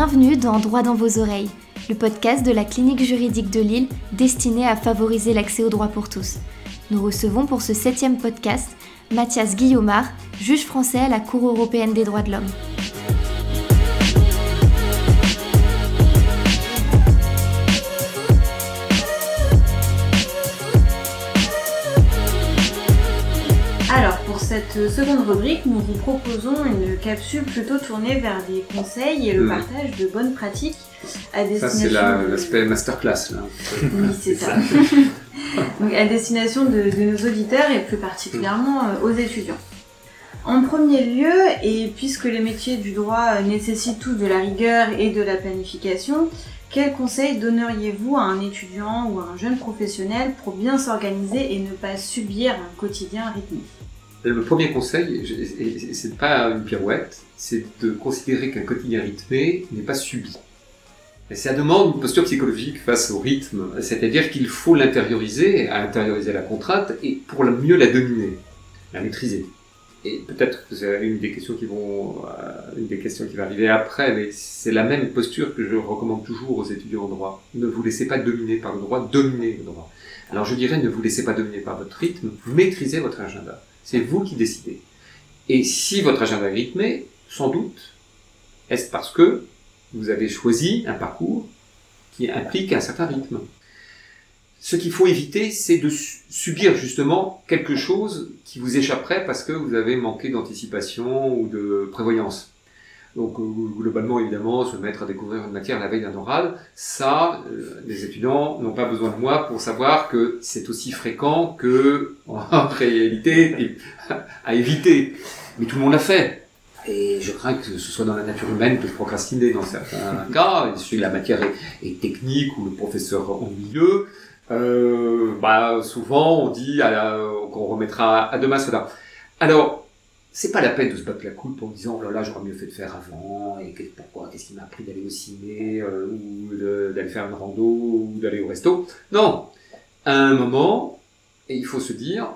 Bienvenue dans Droit dans vos oreilles, le podcast de la clinique juridique de Lille destiné à favoriser l'accès au droit pour tous. Nous recevons pour ce septième podcast Mathias Guillaumard, juge français à la Cour européenne des droits de l'homme. Cette seconde rubrique, nous vous proposons une capsule plutôt tournée vers des conseils et le partage de bonnes pratiques à destination. Ça, c'est l'aspect masterclass, là. Oui, c'est ça. Donc, à destination de, nos auditeurs et plus particulièrement euh, aux étudiants. En premier lieu, et puisque les métiers du droit nécessitent tous de la rigueur et de la planification, quels conseils donneriez-vous à un étudiant ou à un jeune professionnel pour bien s'organiser et ne pas subir un quotidien rythmé le premier conseil, c'est pas une pirouette, c'est de considérer qu'un quotidien rythmé n'est pas subi. Et ça demande une posture psychologique face au rythme, c'est-à-dire qu'il faut l'intérioriser, intérioriser la contrainte et pour mieux la dominer, la maîtriser. Et peut-être que c'est une des questions qui vont, euh, une des questions qui va arriver après, mais c'est la même posture que je recommande toujours aux étudiants en droit. Ne vous laissez pas dominer par le droit, dominez le droit. Alors je dirais, ne vous laissez pas dominer par votre rythme, maîtrisez votre agenda. C'est vous qui décidez. Et si votre agenda est rythmé, sans doute, est-ce parce que vous avez choisi un parcours qui implique un certain rythme? Ce qu'il faut éviter, c'est de subir justement quelque chose qui vous échapperait parce que vous avez manqué d'anticipation ou de prévoyance. Donc euh, globalement, évidemment, se mettre à découvrir une matière la veille d'un oral, ça, euh, les étudiants n'ont pas besoin de moi pour savoir que c'est aussi fréquent que, en réalité, à éviter. Mais tout le monde l'a fait. Et je crains que ce soit dans la nature humaine de procrastiner dans certains cas. Si la matière est, technique ou le professeur en milieu, euh, bah, souvent on dit qu'on remettra à demain cela. Alors, c'est pas la peine de se battre la coupe en disant oh là là j'aurais mieux fait de faire avant et pourquoi qu'est-ce qui m'a appris d'aller au ciné euh, ou d'aller faire une rando ou d'aller au resto? Non! À un moment et il faut se dire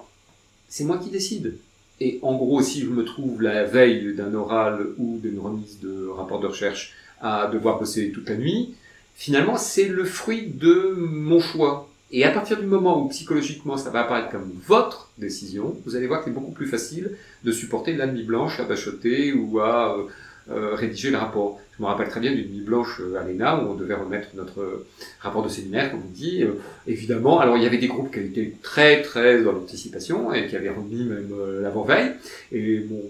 c'est moi qui décide. Et en gros si je me trouve la veille d'un oral ou d'une remise de rapport de recherche à devoir bosser toute la nuit finalement c'est le fruit de mon choix et à partir du moment où psychologiquement ça va apparaître comme votre décision, vous allez voir que c'est beaucoup plus facile de supporter la nuit blanche à bachoter ou à euh, euh, rédiger le rapport. Je me rappelle très bien d'une nuit blanche euh, à l'ENA où on devait remettre notre rapport de séminaire, comme on dit. évidemment, alors il y avait des groupes qui étaient très très dans l'anticipation et qui avaient remis même l'avant-veille. Et mon,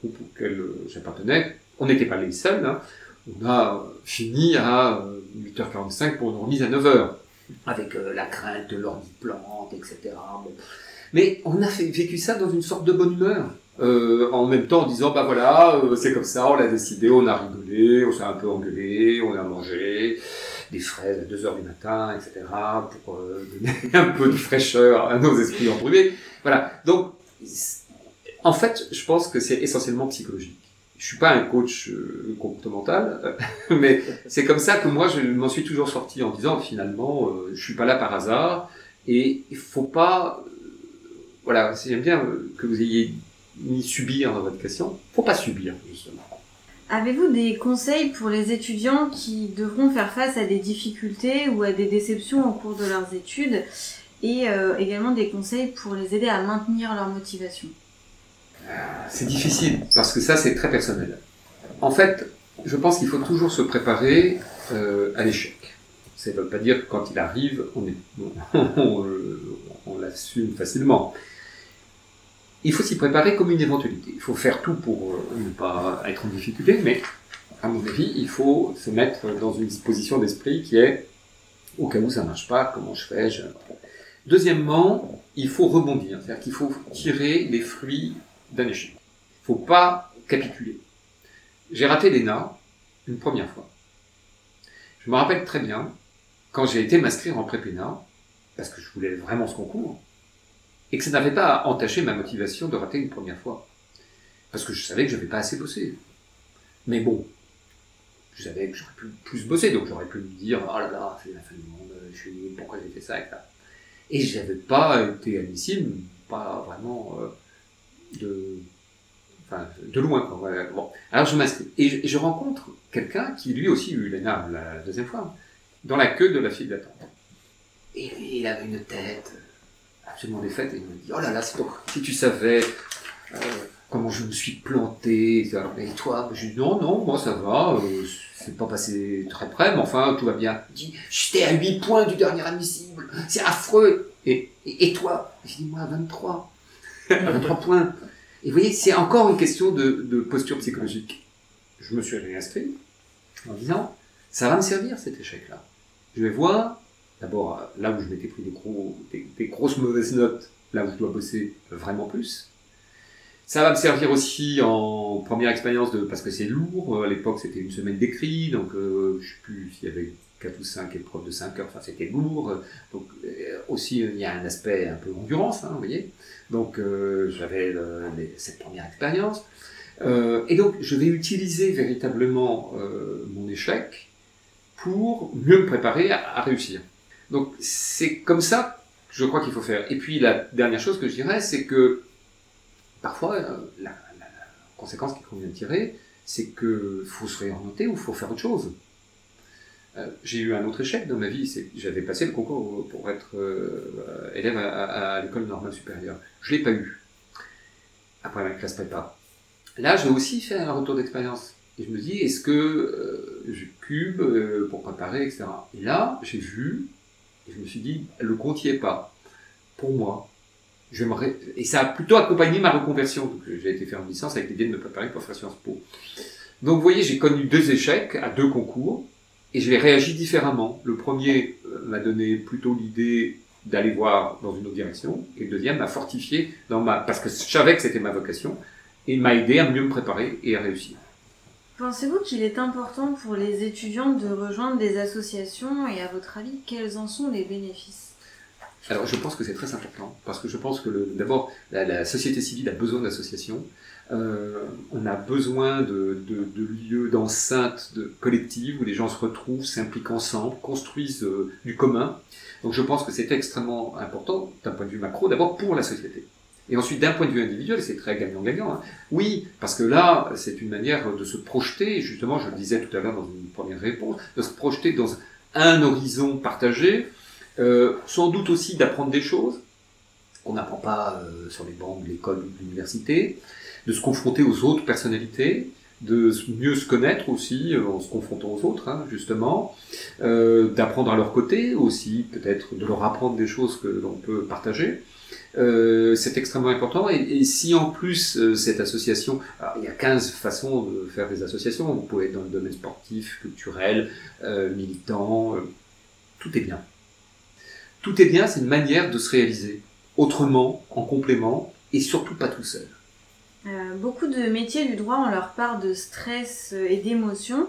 groupe auquel j'appartenais, on n'était pas les seuls. Hein. On a fini à 8h45 pour une remise à 9h avec euh, la crainte de l'ordi plante, etc. Mais on a vécu ça dans une sorte de bonne humeur. Euh, en même temps en disant bah voilà euh, c'est comme ça on l'a décidé on a rigolé on s'est un peu engueulé on a mangé des fraises à 2 heures du matin etc pour donner un peu de fraîcheur à nos esprits embrumés voilà donc en fait je pense que c'est essentiellement psychologique je suis pas un coach euh, comportemental, mais c'est comme ça que moi je m'en suis toujours sorti en disant finalement euh, je suis pas là par hasard et il faut pas euh, voilà j'aime bien que vous ayez mis subir dans votre question, faut pas subir justement. Avez-vous des conseils pour les étudiants qui devront faire face à des difficultés ou à des déceptions au cours de leurs études et également des conseils pour les aider à maintenir leur motivation? C'est difficile parce que ça, c'est très personnel. En fait, je pense qu'il faut toujours se préparer euh, à l'échec. Ça ne veut pas dire que quand il arrive, on, on, l'assume facilement. Il faut s'y préparer comme une éventualité. Il faut faire tout pour euh, ne pas être en difficulté, mais à mon avis, il faut se mettre dans une position d'esprit qui est au cas où ça ne marche pas, comment je fais Deuxièmement, il faut rebondir, c'est-à-dire qu'il faut tirer les fruits d'un échec. Faut pas capituler. J'ai raté l'ENA une première fois. Je me rappelle très bien quand j'ai été m'inscrire en prépéna, parce que je voulais vraiment ce concours, et que ça n'avait pas entaché ma motivation de rater une première fois. Parce que je savais que je n'avais pas assez bossé. Mais bon, je savais que j'aurais pu plus bosser, donc j'aurais pu me dire, oh là là, c'est la fin du monde, je suis nul, pourquoi j'ai fait ça, et ça. Et je n'avais pas été admissible, pas vraiment... Euh, de, loin. Quoi. Alors je m'inscris. Et je, rencontre quelqu'un qui lui aussi eu l'ENA la deuxième fois, dans la queue de la file d'attente. Et il avait une tête absolument défaite et il me dit, oh là là, si tu savais euh, comment je me suis planté, et toi Je dis, non, non, moi ça va, euh, c'est pas passé très près, mais enfin, tout va bien. Il dit, j'étais à 8 points du dernier admissible, c'est affreux. Et, et, toi? Je dis, moi à 23. 23 points. Et vous voyez, c'est encore une question de, posture psychologique. Je me suis réinscrit en disant, ça va me servir cet échec-là. Je vais voir, d'abord, là où je m'étais pris des, gros, des, grosses mauvaises notes, là où je dois bosser vraiment plus. Ça va me servir aussi en première expérience de, parce que c'est lourd. À l'époque, c'était une semaine d'écrit, donc euh, je sais plus s'il y avait 4 ou 5 épreuves de 5 heures, enfin c'était lourd. Donc euh, aussi, il y a un aspect un peu endurance, hein, vous voyez. Donc euh, j'avais cette première expérience. Euh, et donc je vais utiliser véritablement euh, mon échec pour mieux me préparer à, réussir. Donc c'est comme ça que je crois qu'il faut faire. Et puis la dernière chose que je dirais, c'est que parfois la, la, conséquence qu'il convient de tirer, c'est qu'il faut se réorienter ou il faut faire autre chose. Euh, j'ai eu un autre échec dans ma vie, c'est j'avais passé le concours pour être euh, élève à, l'école normale supérieure. Je l'ai pas eu. Après ma classe prépa. Là, j'ai aussi fait un retour d'expérience. Et je me dis, est-ce que euh, je cube pour préparer, etc. Et là, j'ai vu, et je me suis dit, le compte n'y est pas. Pour moi. Et ça a plutôt accompagné ma reconversion. Donc, j'ai été faire une licence avec l'idée de me préparer pour faire Sciences Po. Donc, vous voyez, j'ai connu deux échecs à deux concours et je vais réagi différemment. Le premier euh, m'a donné plutôt l'idée d'aller voir dans une autre direction, et le deuxième m'a fortifié dans ma, parce que je savais que c'était ma vocation, et m'a aidé à mieux me préparer et à réussir. Pensez-vous qu'il est important pour les étudiants de rejoindre des associations et à votre avis, quels en sont les bénéfices? Alors je pense que c'est très important parce que je pense que d'abord la, la, société civile a besoin d'associations euh, on a besoin de, lieux, d'enceintes de collectives où les gens se retrouvent, s'impliquent ensemble, construisent euh, du commun. Donc je pense que c'est extrêmement important d'un point de vue macro, d'abord pour la société. Et ensuite, d'un point de vue individuel, c'est très gagnant-gagnant. Hein. Oui, parce que là, c'est une manière de se projeter, justement, je le disais tout à l'heure dans une première réponse, de se projeter dans un horizon partagé, euh, sans doute aussi d'apprendre des choses qu'on n'apprend pas sur les bancs de l'école ou de l'université, de se confronter aux autres personnalités, de mieux se connaître aussi euh, en se confrontant aux autres, hein, justement, euh, d'apprendre à leur côté aussi, peut-être de leur apprendre des choses que l'on peut partager. Euh, c'est extrêmement important. Et, si en plus euh, cette association, il y a 15 façons de faire des associations, vous pouvez être dans le domaine sportif, culturel, euh, militant, tout est bien. Tout est bien, c'est une manière de se réaliser autrement, en complément, et surtout pas tout seul. Euh, beaucoup de métiers du droit ont leur part de stress et d'émotion.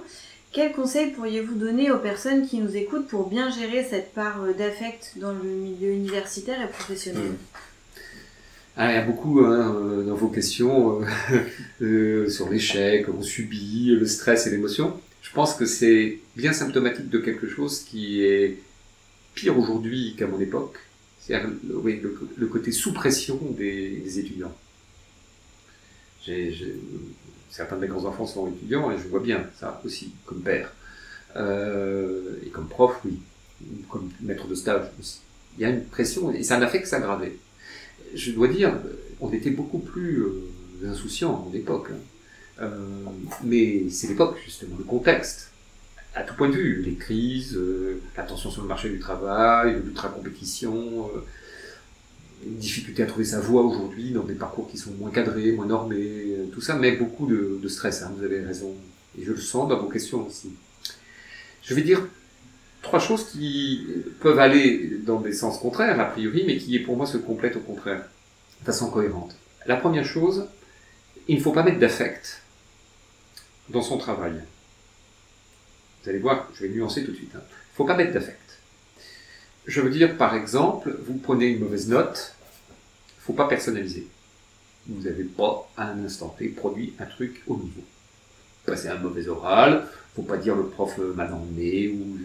Quels conseils pourriez-vous donner aux personnes qui nous écoutent pour bien gérer cette part d'affect dans le milieu universitaire et professionnel? Ah, Il y a beaucoup hein, euh, dans vos questions euh, sur l'échec, on subit, le stress et l'émotion. Je pense que c'est bien symptomatique de quelque chose qui est pire aujourd'hui qu'à mon époque. C'est oui, le, côté sous pression des étudiants certains de mes grands-enfants sont étudiants et je vois bien ça aussi, comme père. Euh, et comme prof, oui. Comme maître de stage aussi. Il y a une pression et ça n'a fait que s'aggraver. Je dois dire, on était beaucoup plus euh, insouciants à l'époque. Hein. Euh, mais c'est l'époque, justement, le contexte. À tout point de vue, les crises, la tension sur le marché du travail, l'ultra-compétition, une difficulté à trouver sa voie aujourd'hui dans des parcours qui sont moins cadrés, moins normés, euh, tout ça, mais beaucoup de, stress, hein, vous avez raison. Et je le sens dans vos questions aussi. Je vais dire trois choses qui peuvent aller dans des sens contraires, a priori, mais qui, pour moi, se complètent au contraire, de façon cohérente. La première chose, il ne faut pas mettre d'affect dans son travail. Vous allez voir, je vais nuancer tout de suite. Hein. Il ne faut pas mettre d'affect. Je veux dire, par exemple, vous prenez une mauvaise note, faut pas personnaliser. Vous n'avez pas, à un instant T, produit un truc au niveau. Passez un mauvais oral, faut pas dire le prof m'a emmené, ou...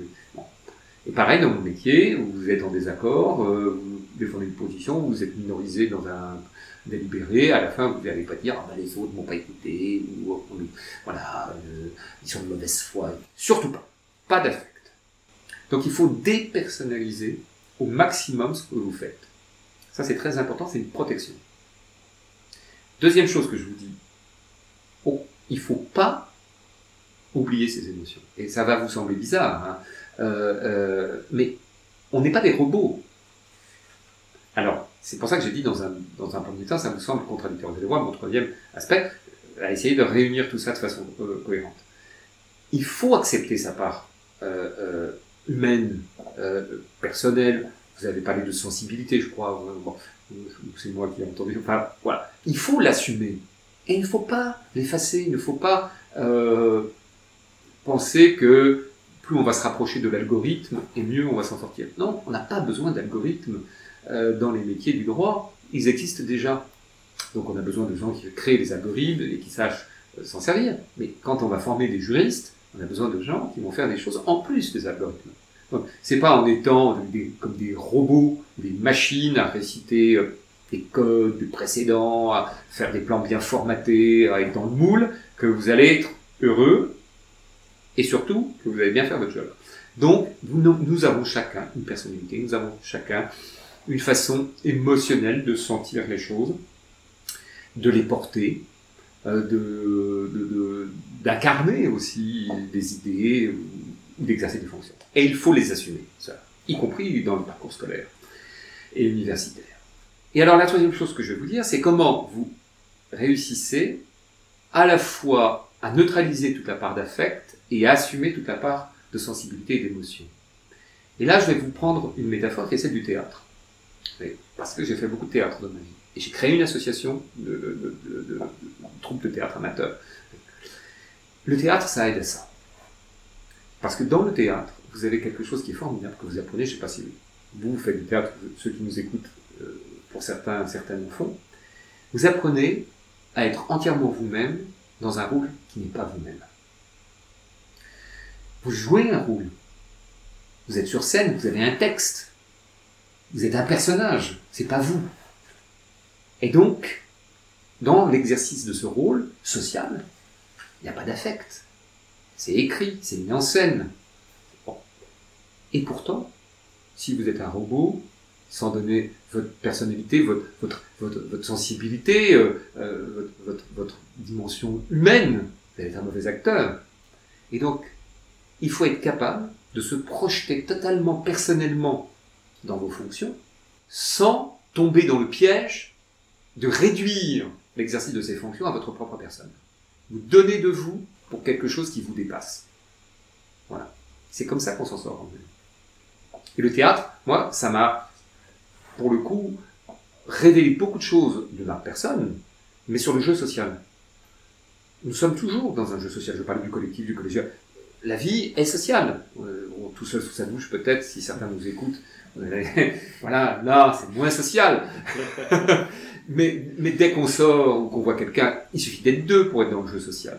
Et pareil, dans mon métier, vous êtes en désaccord, euh, défendez une position, vous êtes minorisé dans un délibéré, à la fin vous n'allez pas dire ah, ben, les autres m'ont pas écouté, ou voilà, euh, ils sont de mauvaise foi. Surtout pas. Pas d'affect. Donc il faut dépersonnaliser au maximum ce que vous faites. Ça c'est très important, c'est une protection. Deuxième chose que je vous dis, oh, il faut pas oublier ses émotions. Et ça va vous sembler bizarre, hein. euh, euh, mais on n'est pas des robots. Alors, c'est pour ça que j'ai dit dans un, dans un premier temps, ça me semble contradictoire. Vous allez voir mon troisième aspect, à essayer de réunir tout ça de façon euh, cohérente. Il faut accepter sa part humaine, personnelle. Vous avez parlé de sensibilité, je crois. C'est moi qui ai entendu. Enfin, voilà. Il faut l'assumer. Et il ne faut pas l'effacer. Il ne faut pas euh, penser que plus on va se rapprocher de l'algorithme et mieux on va s'en sortir. Non, on n'a pas besoin d'algorithme euh, dans les métiers du droit. Ils existent déjà. Donc on a besoin de gens qui créent des algorithmes et qui sachent euh, s'en servir. Mais quand on va former des juristes, on a besoin de gens qui vont faire des choses en plus des algorithmes. Donc, c'est pas en étant comme des robots, des machines à réciter euh, des codes du précédent, à faire des plans bien formatés, à être dans le moule, que vous allez être heureux et surtout que vous allez bien faire votre job. Donc, nous, avons chacun une personnalité, nous avons chacun une façon émotionnelle de sentir les choses, de les porter, euh, de, d'incarner aussi des idées ou d'exercer des fonctions. Et il faut les assumer, ça, y compris dans le parcours scolaire et universitaire. Et alors la troisième chose que je vais vous dire, c'est comment vous réussissez à la fois à neutraliser toute la part d'affect et à assumer toute la part de sensibilité et d'émotion. Et là, je vais vous prendre une métaphore qui est celle du théâtre. Parce que j'ai fait beaucoup de théâtre dans ma vie. Et j'ai créé une association de, de, de, de, troupes de théâtre amateurs. Le théâtre, ça aide à ça. Parce que dans le théâtre, vous avez quelque chose qui est formidable que vous apprenez, je ne sais pas si vous, faites du théâtre, ceux qui nous écoutent, euh, pour certains, certains le font, vous apprenez à être entièrement vous-même dans un rôle qui n'est pas vous-même. Vous jouez un rôle. Vous êtes sur scène, vous avez un texte. Vous êtes un personnage, c'est pas vous. Et donc, dans l'exercice de ce rôle social, il n'y a pas d'affect. C'est écrit, c'est mis en scène. Et pourtant, si vous êtes un robot, sans donner votre personnalité, votre, sensibilité, euh, euh, votre, votre, dimension humaine, vous allez être un mauvais acteur. Et donc, il faut être capable de se projeter totalement personnellement dans vos fonctions, sans tomber dans le piège de réduire l'exercice de ces fonctions à votre propre personne. Vous donnez de vous pour quelque chose qui vous dépasse. Voilà. C'est comme ça qu'on s'en sort. Et le théâtre, moi, ça m'a, pour le coup, révélé beaucoup de choses de ma personne, mais sur le jeu social. Nous sommes toujours dans un jeu social. Je parle du collectif, du collégial. La vie est sociale. Euh, tout seul sous sa douche, peut-être, si certains nous écoutent. voilà, là, c'est moins social. mais, mais dès qu'on sort ou qu'on voit quelqu'un, il suffit d'être deux pour être dans le jeu social.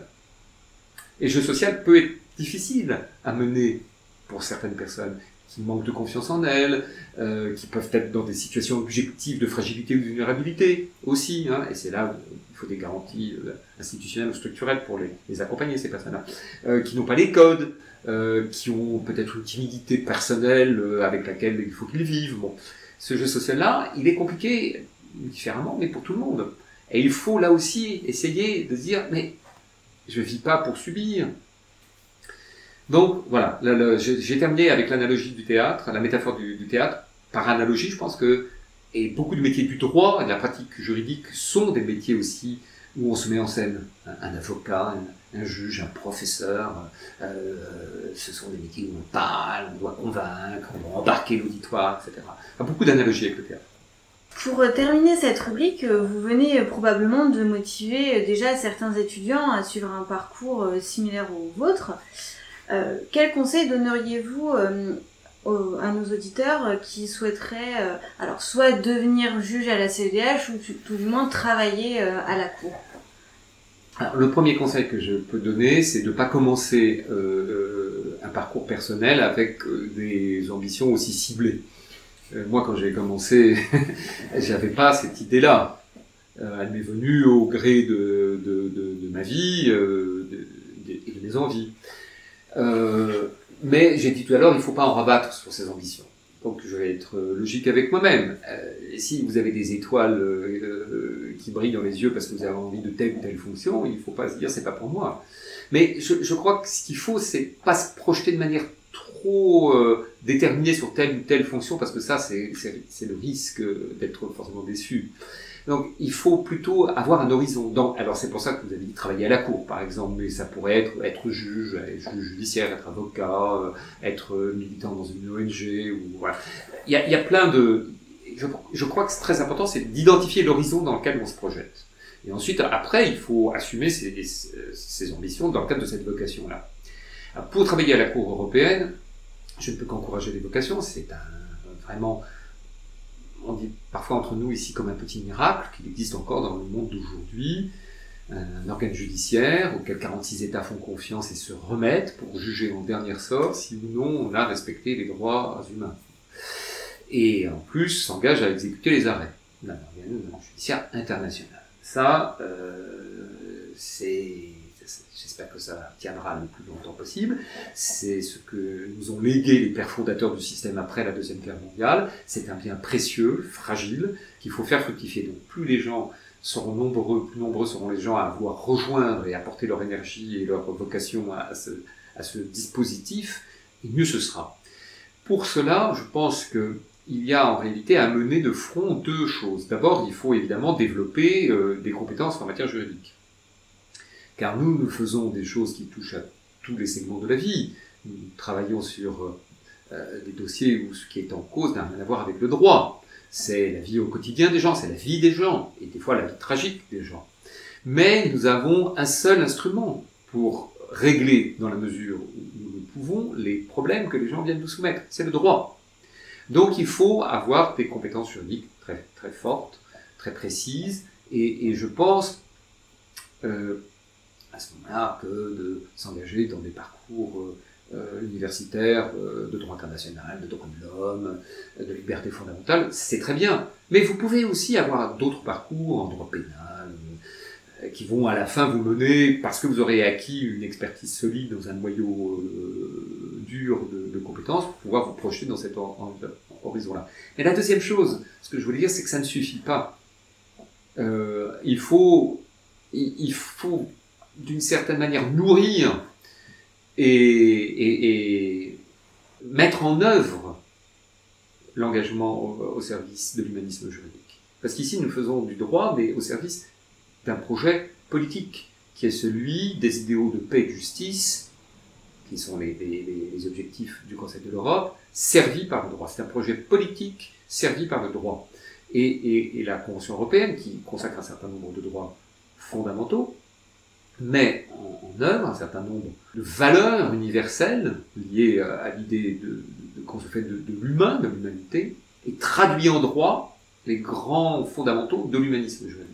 Et le jeu social peut être difficile à mener pour certaines personnes qui manquent de confiance en elles, euh, qui peuvent être dans des situations objectives de fragilité ou de vulnérabilité aussi. Hein, et c'est là faut des garanties euh, institutionnelles ou structurelles pour les, les accompagner, ces personnes-là. Euh, qui n'ont pas les codes, euh, qui ont peut-être une timidité personnelle avec laquelle il faut qu'ils vivent. Bon, ce jeu social-là, il est compliqué différemment, mais pour tout le monde. Et il faut là aussi essayer de dire, mais je vis pas pour subir. Donc voilà, j'ai terminé avec l'analogie du théâtre, la métaphore du, théâtre. Par analogie, je pense que et beaucoup de métiers du droit et de la pratique juridique sont des métiers aussi où on se met en scène. Un, avocat, un, juge, un professeur, euh, ce sont des métiers où on parle, on doit convaincre, on doit embarquer l'auditoire, etc. Beaucoup d'analogies avec le théâtre. Pour euh, terminer cette rubrique, euh, vous venez probablement de motiver déjà certains étudiants à suivre un parcours similaire au vôtre. Euh, quel conseil donneriez-vous à nos auditeurs qui souhaiteraient alors soit devenir juge à la CEDH ou tout du moins travailler à la cour alors, le premier conseil que je peux donner, c'est de ne pas commencer un parcours personnel avec des ambitions aussi ciblées. Euh, moi, quand j'ai commencé, j'avais pas cette idée-là. Euh, elle m'est venue au gré de, de, ma vie euh, de, mes envies. Euh, mais j'ai dit tout à l'heure, il ne faut pas en rabattre sur ses ambitions. Donc je vais être logique avec moi-même. Euh, si vous avez des étoiles euh, qui brillent dans les yeux parce que vous avez envie de telle ou telle fonction, il ne faut pas se dire c'est pas pour moi. Mais je, je crois que ce qu'il faut, c'est pas se projeter de manière trop euh, déterminée sur telle ou telle fonction parce que ça, c'est le risque d'être forcément déçu. Donc il faut plutôt avoir un horizon. Dans, alors c'est pour ça que vous avez dit travailler à la cour, par exemple, mais ça pourrait être être juge, être juge judiciaire, être avocat, euh, être militant dans une ONG, ou voilà. Il y a, il y a plein de. Je, je crois que c'est très important, c'est d'identifier l'horizon dans lequel on se projette. Et ensuite, après, il faut assumer ses, ses ambitions dans le cadre de cette vocation-là. Pour travailler à la Cour européenne, je ne peux qu'encourager les vocations. C'est un, vraiment on dit parfois entre nous ici comme un petit miracle qu'il existe encore dans le monde d'aujourd'hui, un organe judiciaire auquel 46 États font confiance et se remettent pour juger en dernier sort si ou non on a respecté les droits humains. Et en plus s'engage à exécuter les arrêts d'un organe judiciaire international. Ça, euh, c'est que ça tiendra le plus longtemps possible. C'est ce que nous ont légué les pères fondateurs du système après la Deuxième Guerre mondiale. C'est un bien précieux, fragile, qu'il faut faire fructifier. Donc plus les gens seront nombreux, plus nombreux seront les gens à vouloir rejoindre et apporter leur énergie et leur vocation à ce, à ce dispositif, et mieux ce sera. Pour cela, je pense que il y a en réalité à mener de front deux choses. D'abord, il faut évidemment développer euh, des compétences en matière juridique car nous, nous faisons des choses qui touchent à tous les segments de la vie. Nous travaillons sur euh, des dossiers où ce qui est en cause n'a rien à voir avec le droit. C'est la vie au quotidien des gens, c'est la vie des gens, et des fois la vie tragique des gens. Mais nous avons un seul instrument pour régler, dans la mesure où nous le pouvons, les problèmes que les gens viennent nous soumettre. C'est le droit. Donc il faut avoir des compétences juridiques très, très fortes, très précises, et, et je pense euh, à ce moment-là que de s'engager dans des parcours euh, euh, universitaires euh, de droit international, de droit de l'homme, de liberté fondamentale, c'est très bien. Mais vous pouvez aussi avoir d'autres parcours en droit pénal qui vont à la fin vous mener, parce que vous aurez acquis une expertise solide dans un noyau dur de, compétences, pour pouvoir vous projeter dans cet horizon-là. Et la deuxième chose, ce que je voulais dire, c'est que ça ne suffit pas. Il faut, il faut d'une certaine manière nourrir et, et, et mettre en œuvre l'engagement au, service de l'humanisme juridique. Parce qu'ici, nous faisons du droit, mais au service d'un projet politique, qui est celui des idéaux de paix et de justice, qui sont les, objectifs du Conseil de l'Europe, servis par le droit. C'est un projet politique servi par le droit. Et la Convention européenne, qui consacre un certain nombre de droits fondamentaux, met en, en, œuvre un certain nombre de valeurs universelles liées à l'idée de, de, qu'on se fait de, de l'humain, de l'humanité, et traduit en droit les grands fondamentaux de l'humanisme juridique.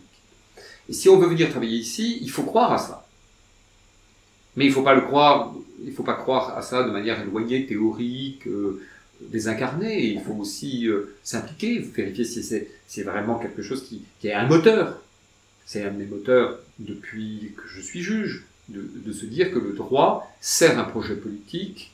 Et si on veut venir travailler ici, il faut croire à ça. Mais il ne faut pas le croire, il faut pas croire à ça de manière éloignée, théorique, euh, désincarnée. Il faut aussi euh, s'impliquer, vérifier si c'est, si vraiment quelque chose qui, qui est un moteur c'est un de mes moteurs depuis que je suis juge, de, de, se dire que le droit sert un projet politique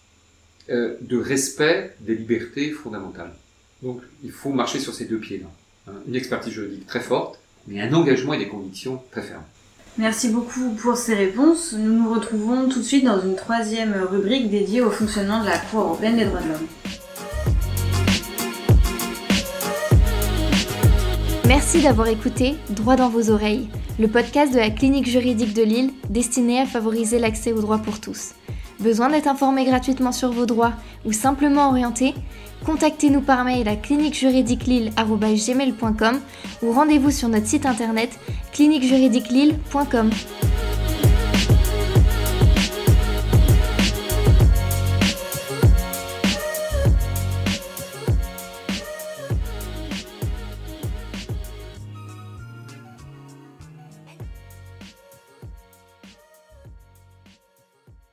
euh, de respect des libertés fondamentales. Donc il faut marcher sur ces deux pieds-là. Hein. Une expertise juridique très forte, mais un engagement et des convictions très fermes. Merci beaucoup pour ces réponses. Nous nous retrouvons tout de suite dans une troisième rubrique dédiée au fonctionnement de la Cour européenne des droits de l'homme. Merci d'avoir écouté Droit dans vos oreilles, le podcast de la clinique juridique de Lille destiné à favoriser l'accès aux droits pour tous. Besoin d'être informé gratuitement sur vos droits ou simplement orienté? Contactez-nous par mail à cliniquejuridiquelille.gmail.com ou rendez-vous sur notre site internet cliniquejuridiquelille.com.